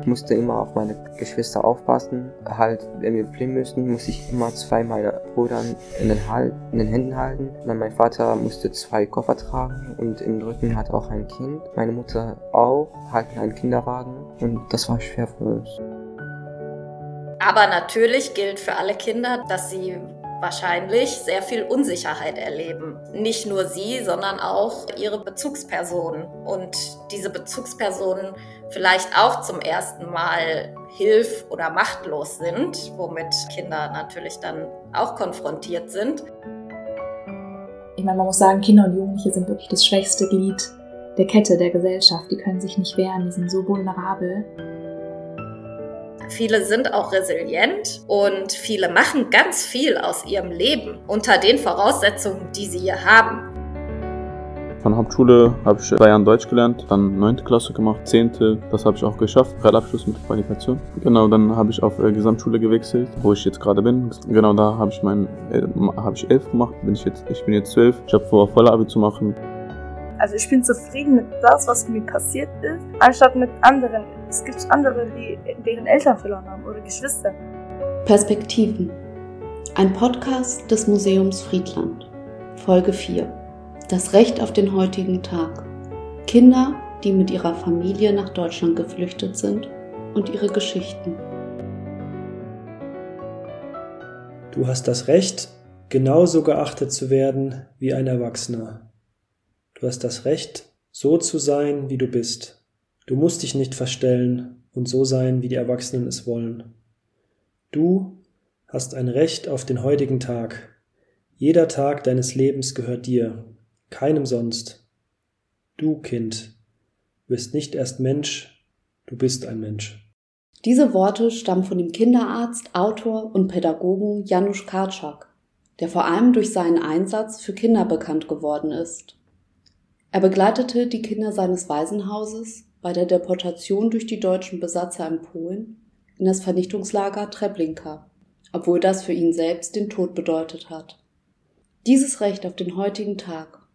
Ich musste immer auf meine Geschwister aufpassen. Halt, wenn wir fliehen müssen, muss ich immer zwei meiner Brüder in den, Hal in den Händen halten. dann mein Vater musste zwei Koffer tragen und im Rücken hat auch ein Kind. Meine Mutter auch, halt einen Kinderwagen. Und das war schwer für uns. Aber natürlich gilt für alle Kinder, dass sie wahrscheinlich sehr viel Unsicherheit erleben. Nicht nur sie, sondern auch ihre Bezugspersonen. Und diese Bezugspersonen vielleicht auch zum ersten Mal hilf- oder machtlos sind, womit Kinder natürlich dann auch konfrontiert sind. Ich meine, man muss sagen, Kinder und Jugendliche sind wirklich das schwächste Glied der Kette der Gesellschaft. Die können sich nicht wehren, die sind so vulnerabel. Viele sind auch resilient und viele machen ganz viel aus ihrem Leben unter den Voraussetzungen, die sie hier haben. Von Hauptschule habe ich drei Jahre Deutsch gelernt, dann neunte Klasse gemacht, zehnte, das habe ich auch geschafft, Realabschluss mit Qualifikation. Genau, dann habe ich auf äh, Gesamtschule gewechselt, wo ich jetzt gerade bin. Genau, da habe ich mein, äh, habe ich elf gemacht, bin ich jetzt, ich bin jetzt zwölf. Ich habe vor, voller Abi zu machen. Also ich bin zufrieden mit das, was mir passiert ist, anstatt mit anderen. Es gibt andere, die deren Eltern verloren haben oder Geschwister. Perspektiven. Ein Podcast des Museums Friedland. Folge 4. Das Recht auf den heutigen Tag. Kinder, die mit ihrer Familie nach Deutschland geflüchtet sind und ihre Geschichten. Du hast das Recht, genauso geachtet zu werden wie ein Erwachsener. Du hast das Recht, so zu sein, wie du bist. Du musst dich nicht verstellen und so sein, wie die Erwachsenen es wollen. Du hast ein Recht auf den heutigen Tag. Jeder Tag deines Lebens gehört dir, keinem sonst. Du, Kind, bist nicht erst Mensch, du bist ein Mensch. Diese Worte stammen von dem Kinderarzt, Autor und Pädagogen Janusz Karczak, der vor allem durch seinen Einsatz für Kinder bekannt geworden ist. Er begleitete die Kinder seines Waisenhauses bei der Deportation durch die deutschen Besatzer in Polen in das Vernichtungslager Treblinka, obwohl das für ihn selbst den Tod bedeutet hat. Dieses Recht auf den heutigen Tag,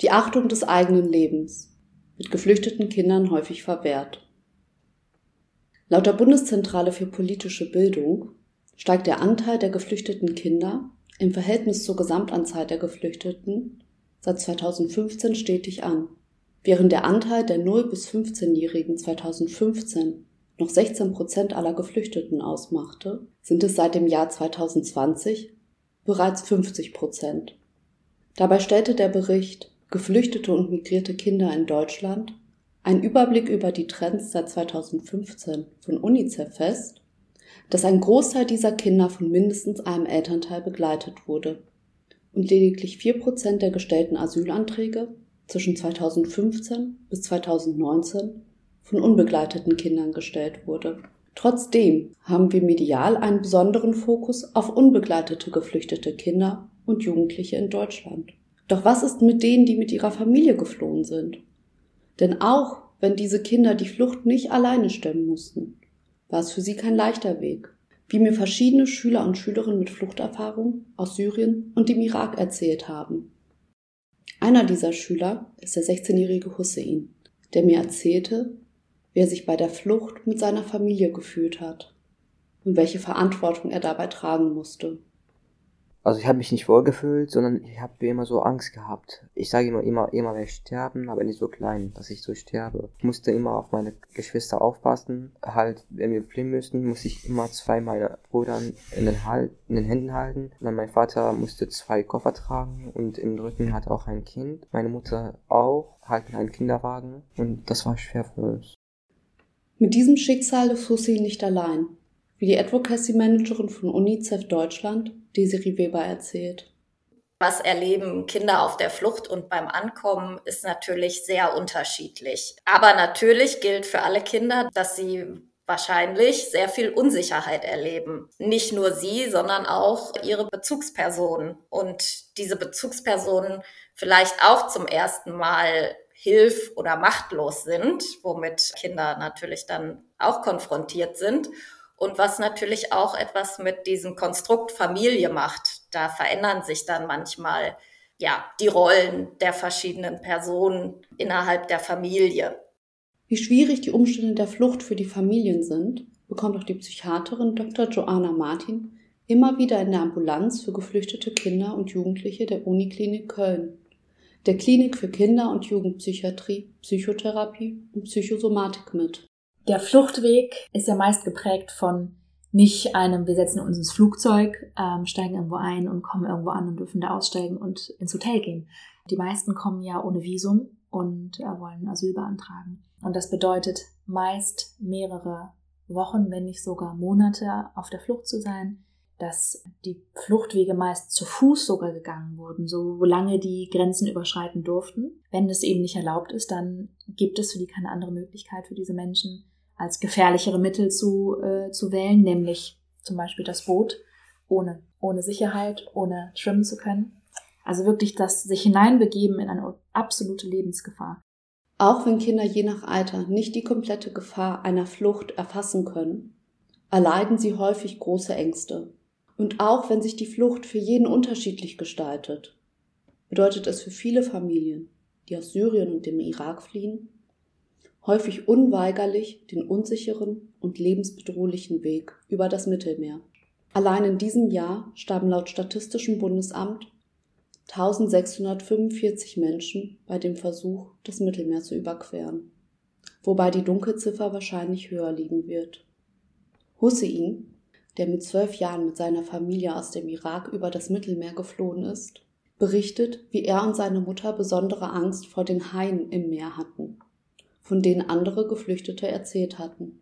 die Achtung des eigenen Lebens, wird geflüchteten Kindern häufig verwehrt. Laut der Bundeszentrale für politische Bildung steigt der Anteil der geflüchteten Kinder im Verhältnis zur Gesamtanzahl der Geflüchteten seit 2015 stetig an. Während der Anteil der 0 bis 15-Jährigen 2015 noch 16 Prozent aller Geflüchteten ausmachte, sind es seit dem Jahr 2020 bereits 50 Prozent. Dabei stellte der Bericht Geflüchtete und migrierte Kinder in Deutschland ein Überblick über die Trends seit 2015 von UNICEF fest, dass ein Großteil dieser Kinder von mindestens einem Elternteil begleitet wurde und lediglich vier Prozent der gestellten Asylanträge zwischen 2015 bis 2019 von unbegleiteten Kindern gestellt wurde. Trotzdem haben wir medial einen besonderen Fokus auf unbegleitete geflüchtete Kinder und Jugendliche in Deutschland. Doch was ist mit denen, die mit ihrer Familie geflohen sind? Denn auch wenn diese Kinder die Flucht nicht alleine stemmen mussten, war es für sie kein leichter Weg wie mir verschiedene Schüler und Schülerinnen mit Fluchterfahrung aus Syrien und dem Irak erzählt haben. Einer dieser Schüler ist der 16-jährige Hussein, der mir erzählte, wie er sich bei der Flucht mit seiner Familie gefühlt hat und welche Verantwortung er dabei tragen musste. Also ich habe mich nicht wohlgefühlt, sondern ich habe immer so Angst gehabt. Ich sage immer, immer, immer werde ich sterben, aber nicht so klein, dass ich so sterbe. Ich musste immer auf meine Geschwister aufpassen. Halt, wenn wir fliehen müssen, muss ich immer zwei meiner Brüder in den, Hal in den Händen halten. Dann mein Vater musste zwei Koffer tragen und im Rücken hat auch ein Kind. Meine Mutter auch, halt einen Kinderwagen. Und das war schwer für uns. Mit diesem Schicksal ist Hussein nicht allein wie die Advocacy-Managerin von UNICEF Deutschland, Desiree Weber, erzählt. Was erleben Kinder auf der Flucht und beim Ankommen ist natürlich sehr unterschiedlich. Aber natürlich gilt für alle Kinder, dass sie wahrscheinlich sehr viel Unsicherheit erleben. Nicht nur sie, sondern auch ihre Bezugspersonen. Und diese Bezugspersonen vielleicht auch zum ersten Mal hilf- oder machtlos sind, womit Kinder natürlich dann auch konfrontiert sind und was natürlich auch etwas mit diesem Konstrukt Familie macht. Da verändern sich dann manchmal ja die Rollen der verschiedenen Personen innerhalb der Familie. Wie schwierig die Umstände der Flucht für die Familien sind, bekommt auch die Psychiaterin Dr. Joanna Martin immer wieder in der Ambulanz für geflüchtete Kinder und Jugendliche der Uniklinik Köln, der Klinik für Kinder- und Jugendpsychiatrie, Psychotherapie und Psychosomatik mit. Der Fluchtweg ist ja meist geprägt von nicht einem, wir setzen uns ins Flugzeug, ähm, steigen irgendwo ein und kommen irgendwo an und dürfen da aussteigen und ins Hotel gehen. Die meisten kommen ja ohne Visum und äh, wollen Asyl beantragen. Und das bedeutet meist mehrere Wochen, wenn nicht sogar Monate auf der Flucht zu sein, dass die Fluchtwege meist zu Fuß sogar gegangen wurden, solange die Grenzen überschreiten durften. Wenn das eben nicht erlaubt ist, dann gibt es für die keine andere Möglichkeit für diese Menschen, als gefährlichere Mittel zu, äh, zu wählen, nämlich zum Beispiel das Boot, ohne, ohne Sicherheit, ohne schwimmen zu können. Also wirklich das sich hineinbegeben in eine absolute Lebensgefahr. Auch wenn Kinder je nach Alter nicht die komplette Gefahr einer Flucht erfassen können, erleiden sie häufig große Ängste. Und auch wenn sich die Flucht für jeden unterschiedlich gestaltet, bedeutet es für viele Familien, die aus Syrien und dem Irak fliehen, häufig unweigerlich den unsicheren und lebensbedrohlichen Weg über das Mittelmeer. Allein in diesem Jahr starben laut Statistischem Bundesamt 1645 Menschen bei dem Versuch, das Mittelmeer zu überqueren, wobei die Dunkelziffer wahrscheinlich höher liegen wird. Hussein, der mit zwölf Jahren mit seiner Familie aus dem Irak über das Mittelmeer geflohen ist, berichtet, wie er und seine Mutter besondere Angst vor den Haien im Meer hatten, von denen andere Geflüchtete erzählt hatten.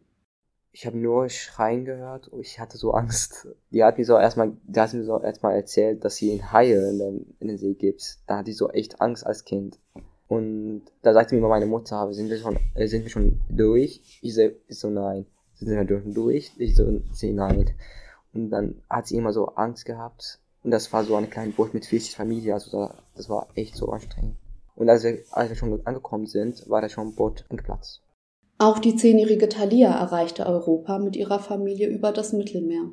Ich habe nur Schreien gehört und ich hatte so Angst. Die hat mir so erstmal, die hat mir so erstmal erzählt, dass sie in Haie in den, in den See gibt. Da hatte ich so echt Angst als Kind. Und da sagte mir meine Mutter, sind wir schon, äh, sind wir schon durch? Ich so, ich so nein. Sind wir schon durch? Ich so, nein. Und dann hat sie immer so Angst gehabt. Und das war so ein kleines Boot mit 40 Familien, also da, das war echt so anstrengend. Und als wir, als wir schon angekommen sind, war da schon ein Boot angeplatzt. Auch die zehnjährige Thalia erreichte Europa mit ihrer Familie über das Mittelmeer.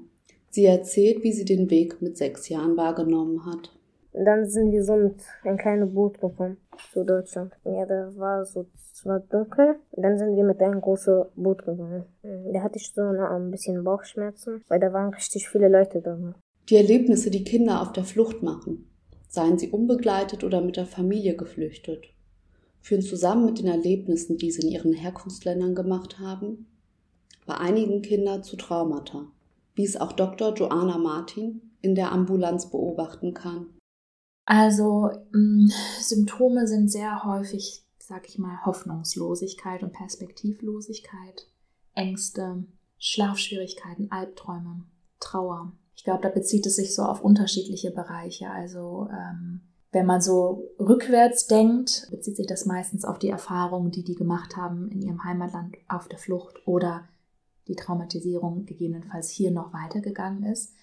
Sie erzählt, wie sie den Weg mit sechs Jahren wahrgenommen hat. Dann sind wir so mit ein kleines Boot gekommen zu Deutschland. Ja, da war so, es war dunkel. Dann sind wir mit einem großen Boot gegangen. Da hatte ich so ein bisschen Bauchschmerzen, weil da waren richtig viele Leute da. Die Erlebnisse, die Kinder auf der Flucht machen, seien sie unbegleitet oder mit der Familie geflüchtet, führen zusammen mit den Erlebnissen, die sie in ihren Herkunftsländern gemacht haben, bei einigen Kindern zu Traumata, wie es auch Dr. Joanna Martin in der Ambulanz beobachten kann. Also mh, Symptome sind sehr häufig, sag ich mal, Hoffnungslosigkeit und Perspektivlosigkeit, Ängste, Schlafschwierigkeiten, Albträume, Trauer. Ich glaube, da bezieht es sich so auf unterschiedliche Bereiche. Also ähm, wenn man so rückwärts denkt, bezieht sich das meistens auf die Erfahrungen, die die gemacht haben in ihrem Heimatland auf der Flucht oder die Traumatisierung gegebenenfalls hier noch weitergegangen ist.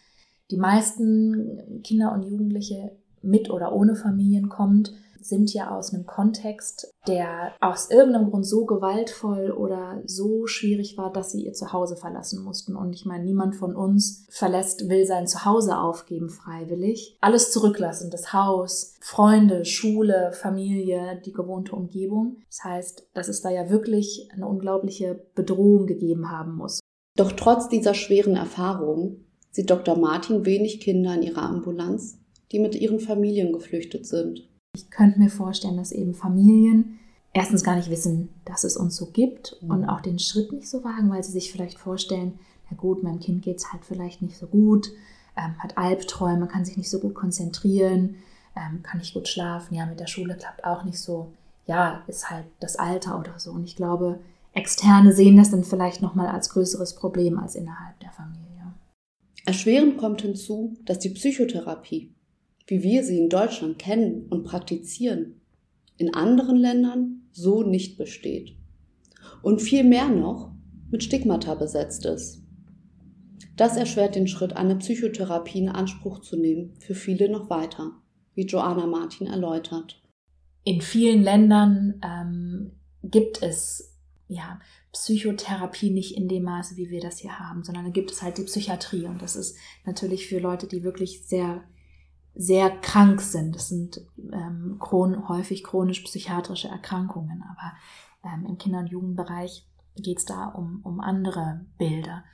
Die meisten Kinder und Jugendliche mit oder ohne Familien kommt, sind ja aus einem Kontext, der aus irgendeinem Grund so gewaltvoll oder so schwierig war, dass sie ihr Zuhause verlassen mussten. Und ich meine, niemand von uns verlässt, will sein Zuhause aufgeben freiwillig. Alles zurücklassen, das Haus, Freunde, Schule, Familie, die gewohnte Umgebung. Das heißt, dass es da ja wirklich eine unglaubliche Bedrohung gegeben haben muss. Doch trotz dieser schweren Erfahrung sieht Dr. Martin wenig Kinder in ihrer Ambulanz, die mit ihren Familien geflüchtet sind. Ich könnte mir vorstellen, dass eben Familien erstens gar nicht wissen, dass es uns so gibt mhm. und auch den Schritt nicht so wagen, weil sie sich vielleicht vorstellen, na gut, meinem Kind geht es halt vielleicht nicht so gut, ähm, hat Albträume, kann sich nicht so gut konzentrieren, ähm, kann nicht gut schlafen, ja, mit der Schule klappt auch nicht so. Ja, ist halt das Alter oder so. Und ich glaube, Externe sehen das dann vielleicht nochmal als größeres Problem als innerhalb der Familie. Erschwerend kommt hinzu, dass die Psychotherapie wie wir sie in Deutschland kennen und praktizieren, in anderen Ländern so nicht besteht. Und viel mehr noch mit Stigmata besetzt ist. Das erschwert den Schritt, eine Psychotherapie in Anspruch zu nehmen, für viele noch weiter, wie Joanna Martin erläutert. In vielen Ländern ähm, gibt es ja, Psychotherapie nicht in dem Maße, wie wir das hier haben, sondern da gibt es halt die Psychiatrie. Und das ist natürlich für Leute, die wirklich sehr sehr krank sind. Das sind ähm, chron häufig chronisch psychiatrische Erkrankungen. Aber Ähm, Im Kinder- und Jugendbereich geht es da um, um andere Bilder.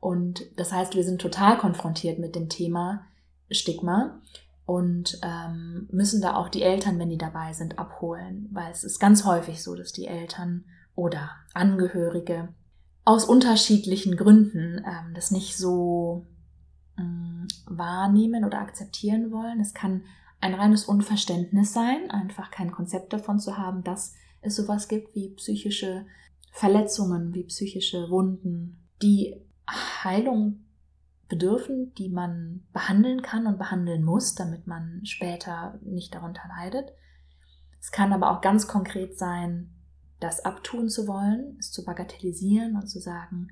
Und das heißt, wir sind total konfrontiert mit dem Thema Stigma und ähm, müssen da auch die Eltern, wenn die dabei sind, abholen, weil es ist ganz häufig so, dass die Eltern oder Angehörige aus unterschiedlichen Gründen ähm, das nicht so wahrnehmen oder akzeptieren wollen. Es kann ein reines Unverständnis sein, einfach kein Konzept davon zu haben, dass es sowas gibt wie psychische Verletzungen, wie psychische Wunden, die Heilung bedürfen, die man behandeln kann und behandeln muss, damit man später nicht darunter leidet. Es kann aber auch ganz konkret sein, das abtun zu wollen, es zu bagatellisieren und zu sagen,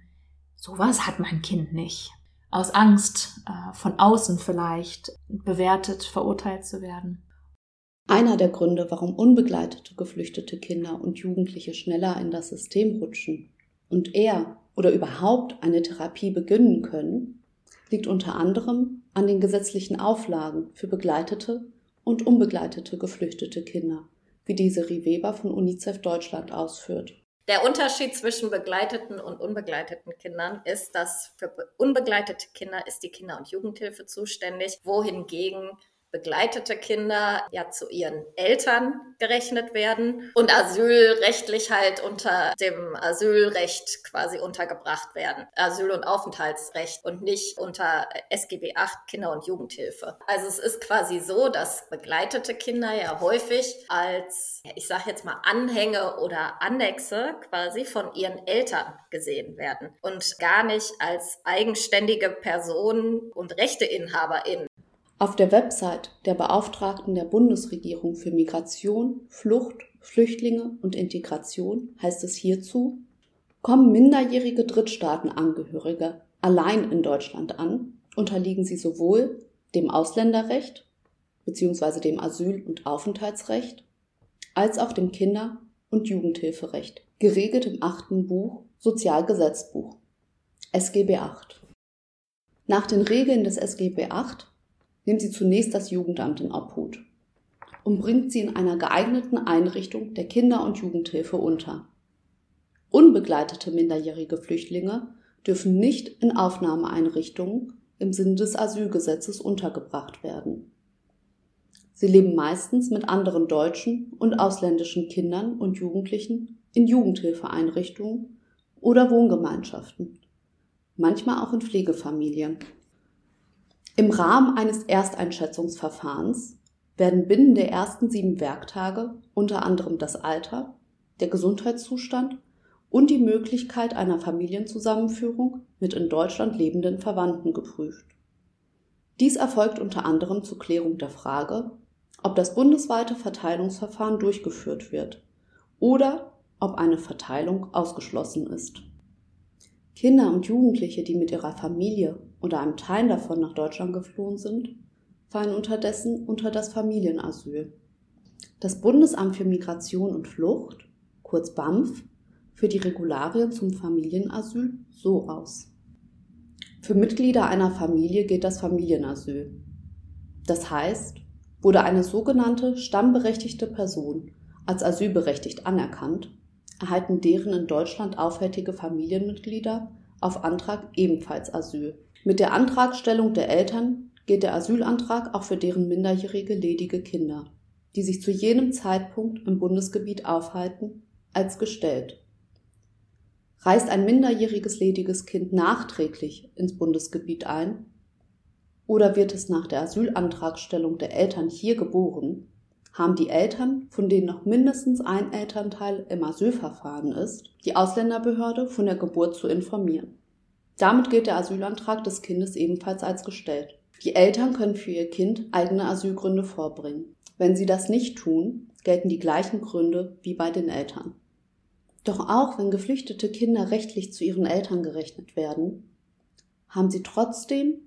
sowas hat mein Kind nicht. Aus Angst, äh, von außen vielleicht bewertet, verurteilt zu werden. Einer der Gründe, warum unbegleitete geflüchtete Kinder und Jugendliche schneller in das System rutschen und eher oder überhaupt eine Therapie beginnen können, liegt unter anderem an den gesetzlichen Auflagen für begleitete und unbegleitete geflüchtete Kinder, wie diese Weber von UNICEF Deutschland ausführt. Der Unterschied zwischen begleiteten und unbegleiteten Kindern ist, dass für unbegleitete Kinder ist die Kinder- und Jugendhilfe zuständig, wohingegen begleitete Kinder ja zu ihren Eltern gerechnet werden und asylrechtlich halt unter dem Asylrecht quasi untergebracht werden. Asyl- und Aufenthaltsrecht und nicht unter SGB 8 Kinder- und Jugendhilfe. Also es ist quasi so, dass begleitete Kinder ja häufig als, ich sage jetzt mal, Anhänge oder Annexe quasi von ihren Eltern gesehen werden und gar nicht als eigenständige Personen und Rechteinhaberin auf der Website der Beauftragten der Bundesregierung für Migration, Flucht, Flüchtlinge und Integration heißt es hierzu, kommen minderjährige Drittstaatenangehörige allein in Deutschland an, unterliegen sie sowohl dem Ausländerrecht bzw. dem Asyl- und Aufenthaltsrecht als auch dem Kinder- und Jugendhilferecht, geregelt im achten Buch Sozialgesetzbuch SGB VIII. Nach den Regeln des SGB VIII nimmt sie zunächst das Jugendamt in Obhut und bringt sie in einer geeigneten Einrichtung der Kinder- und Jugendhilfe unter. Unbegleitete minderjährige Flüchtlinge dürfen nicht in Aufnahmeeinrichtungen im Sinne des Asylgesetzes untergebracht werden. Sie leben meistens mit anderen deutschen und ausländischen Kindern und Jugendlichen in Jugendhilfeeinrichtungen oder Wohngemeinschaften, manchmal auch in Pflegefamilien. Im Rahmen eines Ersteinschätzungsverfahrens werden binnen der ersten sieben Werktage unter anderem das Alter, der Gesundheitszustand und die Möglichkeit einer Familienzusammenführung mit in Deutschland lebenden Verwandten geprüft. Dies erfolgt unter anderem zur Klärung der Frage, ob das bundesweite Verteilungsverfahren durchgeführt wird oder ob eine Verteilung ausgeschlossen ist. Kinder und Jugendliche, die mit ihrer Familie oder einem Teil davon nach Deutschland geflohen sind, fallen unterdessen unter das Familienasyl. Das Bundesamt für Migration und Flucht, kurz BAMF, führt die Regularien zum Familienasyl so aus. Für Mitglieder einer Familie gilt das Familienasyl. Das heißt, wurde eine sogenannte stammberechtigte Person als asylberechtigt anerkannt, erhalten deren in Deutschland aufhältige Familienmitglieder auf Antrag ebenfalls Asyl. Mit der Antragstellung der Eltern gilt der Asylantrag auch für deren minderjährige ledige Kinder, die sich zu jenem Zeitpunkt im Bundesgebiet aufhalten, als gestellt. Reist ein minderjähriges lediges Kind nachträglich ins Bundesgebiet ein oder wird es nach der Asylantragstellung der Eltern hier geboren, haben die Eltern, von denen noch mindestens ein Elternteil im Asylverfahren ist, die Ausländerbehörde von der Geburt zu informieren. Damit gilt der Asylantrag des Kindes ebenfalls als gestellt. Die Eltern können für ihr Kind eigene Asylgründe vorbringen. Wenn sie das nicht tun, gelten die gleichen Gründe wie bei den Eltern. Doch auch wenn geflüchtete Kinder rechtlich zu ihren Eltern gerechnet werden, haben sie trotzdem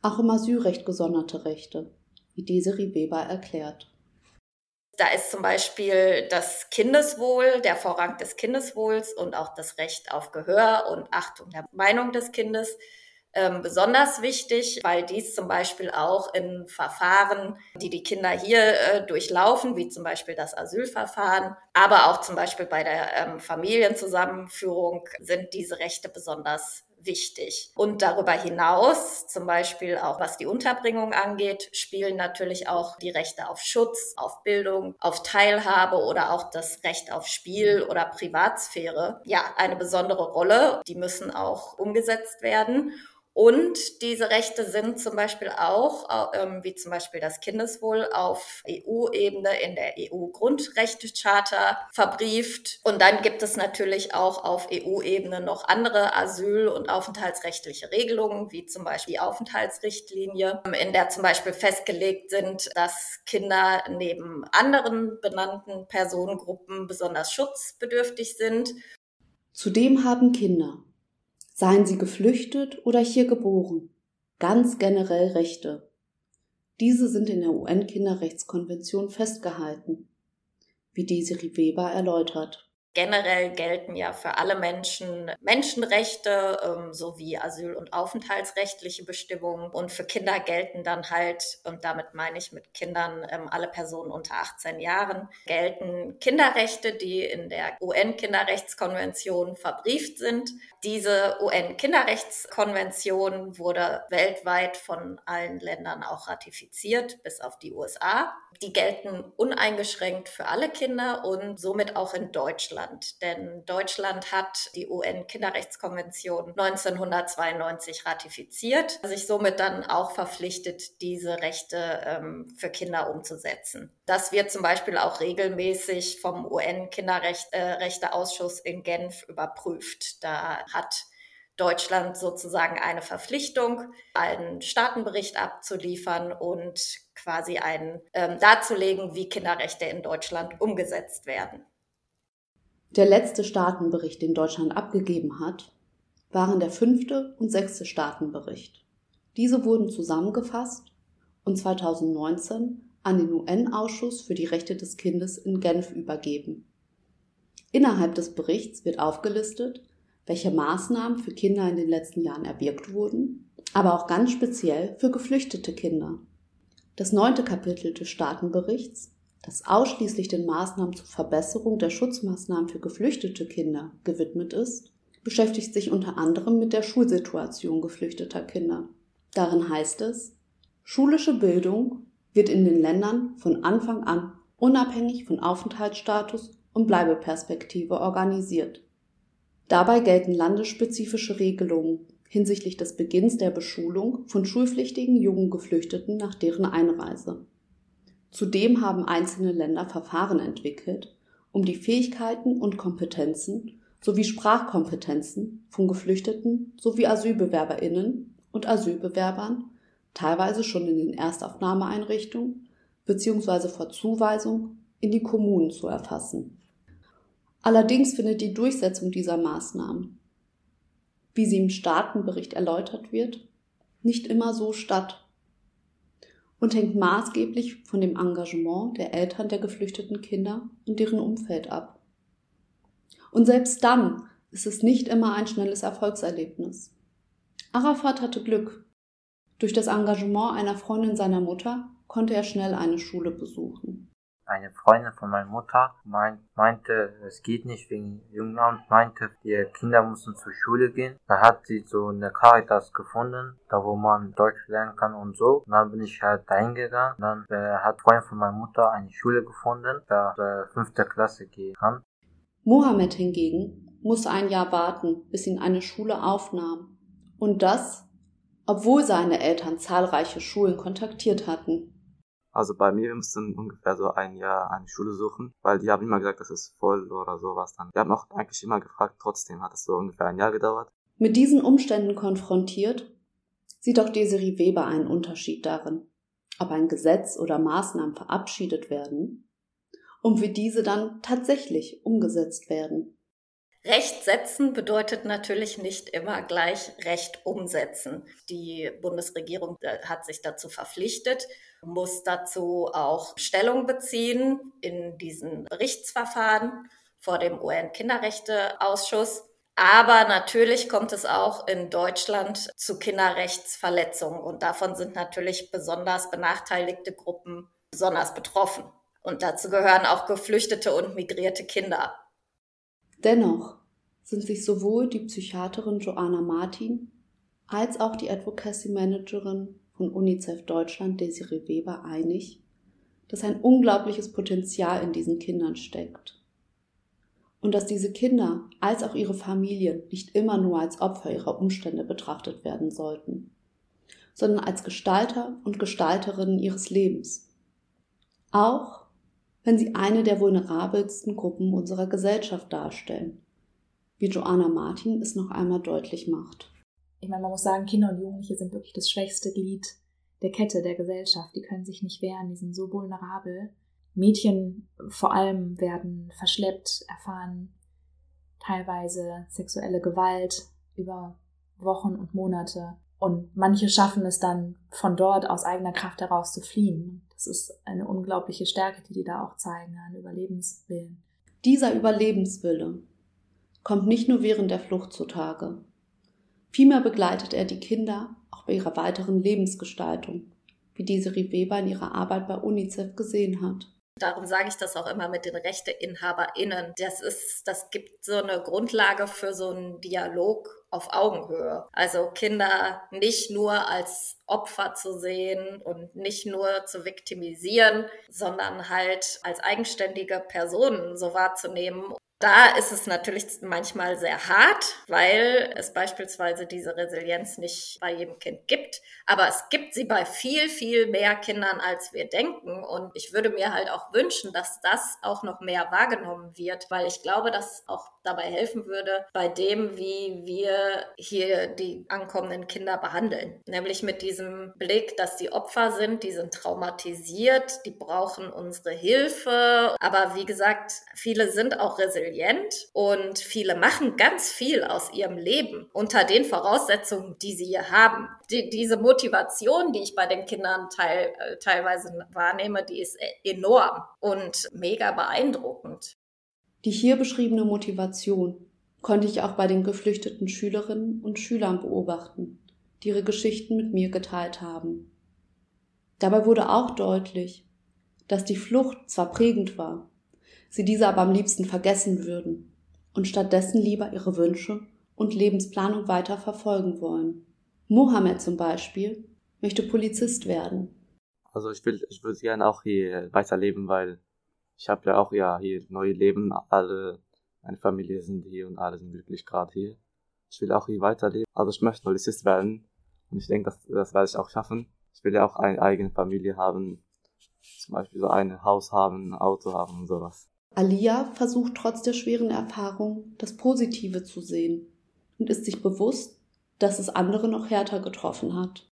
auch im Asylrecht gesonderte Rechte, wie Desiree Weber erklärt. Da ist zum Beispiel das Kindeswohl, der Vorrang des Kindeswohls und auch das Recht auf Gehör und Achtung der Meinung des Kindes ähm, besonders wichtig, weil dies zum Beispiel auch in Verfahren, die die Kinder hier äh, durchlaufen, wie zum Beispiel das Asylverfahren, aber auch zum Beispiel bei der ähm, Familienzusammenführung sind diese Rechte besonders wichtig. Und darüber hinaus, zum Beispiel auch was die Unterbringung angeht, spielen natürlich auch die Rechte auf Schutz, auf Bildung, auf Teilhabe oder auch das Recht auf Spiel oder Privatsphäre ja eine besondere Rolle. Die müssen auch umgesetzt werden. Und diese Rechte sind zum Beispiel auch, ähm, wie zum Beispiel das Kindeswohl, auf EU-Ebene in der EU-Grundrechtecharta verbrieft. Und dann gibt es natürlich auch auf EU-Ebene noch andere Asyl- und aufenthaltsrechtliche Regelungen, wie zum Beispiel die Aufenthaltsrichtlinie, in der zum Beispiel festgelegt sind, dass Kinder neben anderen benannten Personengruppen besonders schutzbedürftig sind. Zudem haben Kinder seien sie geflüchtet oder hier geboren, ganz generell Rechte. Diese sind in der UN-Kinderrechtskonvention festgehalten, wie Desiree Weber erläutert. Generell gelten ja für alle Menschen Menschenrechte ähm, sowie Asyl- und Aufenthaltsrechtliche Bestimmungen. Und für Kinder gelten dann halt, und damit meine ich mit Kindern ähm, alle Personen unter 18 Jahren, gelten Kinderrechte, die in der UN-Kinderrechtskonvention verbrieft sind. Diese UN-Kinderrechtskonvention wurde weltweit von allen Ländern auch ratifiziert, bis auf die USA. Die gelten uneingeschränkt für alle Kinder und somit auch in Deutschland. Denn Deutschland hat die UN-Kinderrechtskonvention 1992 ratifiziert, sich somit dann auch verpflichtet, diese Rechte ähm, für Kinder umzusetzen. Das wird zum Beispiel auch regelmäßig vom UN-Kinderrechteausschuss äh, in Genf überprüft. Da hat Deutschland sozusagen eine Verpflichtung, einen Staatenbericht abzuliefern und quasi einen ähm, darzulegen, wie Kinderrechte in Deutschland umgesetzt werden. Der letzte Staatenbericht, den Deutschland abgegeben hat, waren der fünfte und sechste Staatenbericht. Diese wurden zusammengefasst und 2019 an den UN-Ausschuss für die Rechte des Kindes in Genf übergeben. Innerhalb des Berichts wird aufgelistet, welche Maßnahmen für Kinder in den letzten Jahren erwirkt wurden, aber auch ganz speziell für geflüchtete Kinder. Das neunte Kapitel des Staatenberichts, das ausschließlich den Maßnahmen zur Verbesserung der Schutzmaßnahmen für geflüchtete Kinder gewidmet ist, beschäftigt sich unter anderem mit der Schulsituation geflüchteter Kinder. Darin heißt es, schulische Bildung wird in den Ländern von Anfang an unabhängig von Aufenthaltsstatus und Bleibeperspektive organisiert. Dabei gelten landesspezifische Regelungen hinsichtlich des Beginns der Beschulung von schulpflichtigen jungen Geflüchteten nach deren Einreise. Zudem haben einzelne Länder Verfahren entwickelt, um die Fähigkeiten und Kompetenzen sowie Sprachkompetenzen von Geflüchteten sowie Asylbewerberinnen und Asylbewerbern teilweise schon in den Erstaufnahmeeinrichtungen bzw. vor Zuweisung in die Kommunen zu erfassen. Allerdings findet die Durchsetzung dieser Maßnahmen, wie sie im Staatenbericht erläutert wird, nicht immer so statt und hängt maßgeblich von dem Engagement der Eltern der geflüchteten Kinder und deren Umfeld ab. Und selbst dann ist es nicht immer ein schnelles Erfolgserlebnis. Arafat hatte Glück. Durch das Engagement einer Freundin seiner Mutter konnte er schnell eine Schule besuchen eine Freundin von meiner Mutter meint, meinte, es geht nicht wegen Jugendamt, meinte, die Kinder müssen zur Schule gehen. Da hat sie so eine Caritas gefunden, da wo man Deutsch lernen kann und so. Und dann bin ich halt dahin gegangen. Dann äh, hat Freund von meiner Mutter eine Schule gefunden, da der fünfte Klasse gehen kann. Mohammed hingegen musste ein Jahr warten, bis ihn eine Schule aufnahm. Und das, obwohl seine Eltern zahlreiche Schulen kontaktiert hatten. Also bei mir, wir mussten ungefähr so ein Jahr eine Schule suchen, weil die haben immer gesagt, das ist voll oder sowas dann. Wir haben auch eigentlich immer gefragt, trotzdem hat es so ungefähr ein Jahr gedauert. Mit diesen Umständen konfrontiert, sieht auch Desiree Weber einen Unterschied darin, ob ein Gesetz oder Maßnahmen verabschiedet werden und wie diese dann tatsächlich umgesetzt werden. Recht setzen bedeutet natürlich nicht immer gleich Recht umsetzen. Die Bundesregierung äh, hat sich dazu verpflichtet, muss dazu auch Stellung beziehen in diesen Berichtsverfahren vor dem UN-Kinderrechteausschuss. Aber natürlich kommt es auch in Deutschland zu Kinderrechtsverletzungen und davon sind natürlich besonders benachteiligte Gruppen besonders betroffen. Und dazu gehören auch geflüchtete und migrierte Kinder. Dennoch sind sich sowohl die Psychiaterin Joanna Martin als auch die Advocacy Managerin von UNICEF Deutschland Desiree Weber einig, dass ein unglaubliches Potenzial in diesen Kindern steckt. Und dass diese Kinder als auch ihre Familien nicht immer nur als Opfer ihrer Umstände betrachtet werden sollten, sondern als Gestalter und Gestalterinnen ihres Lebens. Auch wenn sie eine der vulnerabelsten Gruppen unserer Gesellschaft darstellen, wie Joanna Martin es noch einmal deutlich macht. Ich meine, man muss sagen, Kinder und Jugendliche sind wirklich das schwächste Glied der Kette der Gesellschaft. Die können sich nicht wehren, die sind so vulnerabel. Mädchen vor allem werden verschleppt, erfahren teilweise sexuelle Gewalt über Wochen und Monate. Und manche schaffen es dann von dort aus eigener Kraft heraus zu fliehen. Das ist eine unglaubliche Stärke, die die da auch zeigen, einen Überlebenswillen. Dieser Überlebenswille kommt nicht nur während der Flucht zutage. Vielmehr begleitet er die Kinder auch bei ihrer weiteren Lebensgestaltung, wie Desiree Weber in ihrer Arbeit bei UNICEF gesehen hat. Darum sage ich das auch immer mit den RechteinhaberInnen. Das ist, das gibt so eine Grundlage für so einen Dialog auf Augenhöhe. Also Kinder nicht nur als Opfer zu sehen und nicht nur zu viktimisieren, sondern halt als eigenständige Personen so wahrzunehmen da ist es natürlich manchmal sehr hart, weil es beispielsweise diese Resilienz nicht bei jedem Kind gibt. Aber es gibt sie bei viel, viel mehr Kindern, als wir denken. Und ich würde mir halt auch wünschen, dass das auch noch mehr wahrgenommen wird, weil ich glaube, dass auch dabei helfen würde, bei dem, wie wir hier die ankommenden Kinder behandeln. Nämlich mit diesem Blick, dass die Opfer sind, die sind traumatisiert, die brauchen unsere Hilfe. Aber wie gesagt, viele sind auch resilient und viele machen ganz viel aus ihrem Leben unter den Voraussetzungen, die sie hier haben. Die, diese Motivation, die ich bei den Kindern teil, äh, teilweise wahrnehme, die ist enorm und mega beeindruckend. Die hier beschriebene Motivation konnte ich auch bei den geflüchteten Schülerinnen und Schülern beobachten, die ihre Geschichten mit mir geteilt haben. Dabei wurde auch deutlich, dass die Flucht zwar prägend war, sie diese aber am liebsten vergessen würden und stattdessen lieber ihre Wünsche und Lebensplanung weiter verfolgen wollen. Mohammed zum Beispiel möchte Polizist werden. Also ich will, ich würde gerne auch hier weiterleben, weil ich habe ja auch ja hier neue Leben, alle, meine Familie sind hier und alle sind wirklich gerade hier. Ich will auch hier weiterleben. Also ich möchte Polizist werden und ich denke, das, das werde ich auch schaffen. Ich will ja auch eine eigene Familie haben, zum Beispiel so ein Haus haben, ein Auto haben und sowas. Alia versucht trotz der schweren Erfahrung das Positive zu sehen und ist sich bewusst, dass es andere noch härter getroffen hat.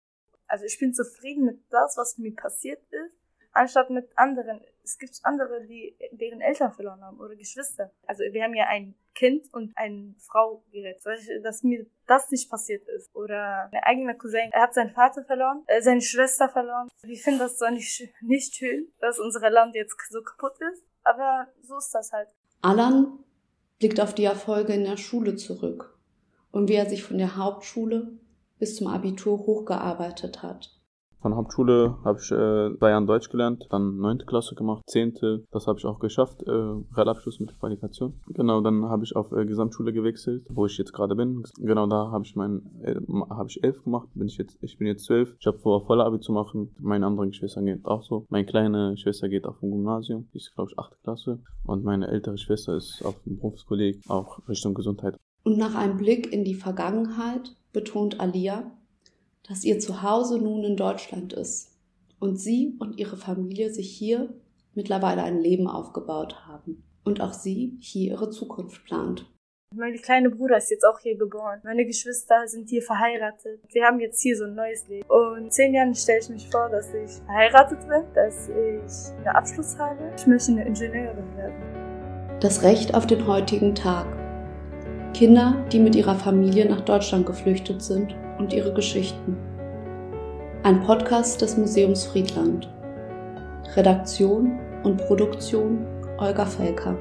Also ich bin zufrieden mit das, was mir passiert ist anstatt mit anderen. Es gibt andere, die deren Eltern verloren haben oder Geschwister. Also wir haben ja ein Kind und eine Frau gerettet, dass mir das nicht passiert ist. Oder mein eigener Cousin, er hat seinen Vater verloren, äh, seine Schwester verloren. Wir finden das so nicht, nicht schön, dass unser Land jetzt so kaputt ist. Aber so ist das halt. Alan blickt auf die Erfolge in der Schule zurück und wie er sich von der Hauptschule bis zum Abitur hochgearbeitet hat. Von Hauptschule habe ich äh, drei Jahre Deutsch gelernt, dann neunte Klasse gemacht, zehnte, das habe ich auch geschafft, äh, Realabschluss mit Qualifikation. Genau, dann habe ich auf äh, Gesamtschule gewechselt, wo ich jetzt gerade bin. Genau, da habe ich mein, äh, habe ich elf gemacht, bin ich jetzt, ich bin jetzt zwölf. Ich habe vor, voller zu machen. Meine anderen Geschwister gehen auch so. Meine kleine Schwester geht auf dem Gymnasium, die ist glaube ich achte Klasse. Und meine ältere Schwester ist auf dem Berufskolleg, auch Richtung Gesundheit. Und nach einem Blick in die Vergangenheit betont Alia, dass ihr Zuhause nun in Deutschland ist und sie und ihre Familie sich hier mittlerweile ein Leben aufgebaut haben und auch sie hier ihre Zukunft plant. Mein kleiner Bruder ist jetzt auch hier geboren. Meine Geschwister sind hier verheiratet. Wir haben jetzt hier so ein neues Leben. Und in zehn Jahren stelle ich mich vor, dass ich verheiratet bin, dass ich einen Abschluss habe. Ich möchte eine Ingenieurin werden. Das Recht auf den heutigen Tag. Kinder, die mit ihrer Familie nach Deutschland geflüchtet sind und ihre Geschichten. Ein Podcast des Museums Friedland. Redaktion und Produktion Olga Felker.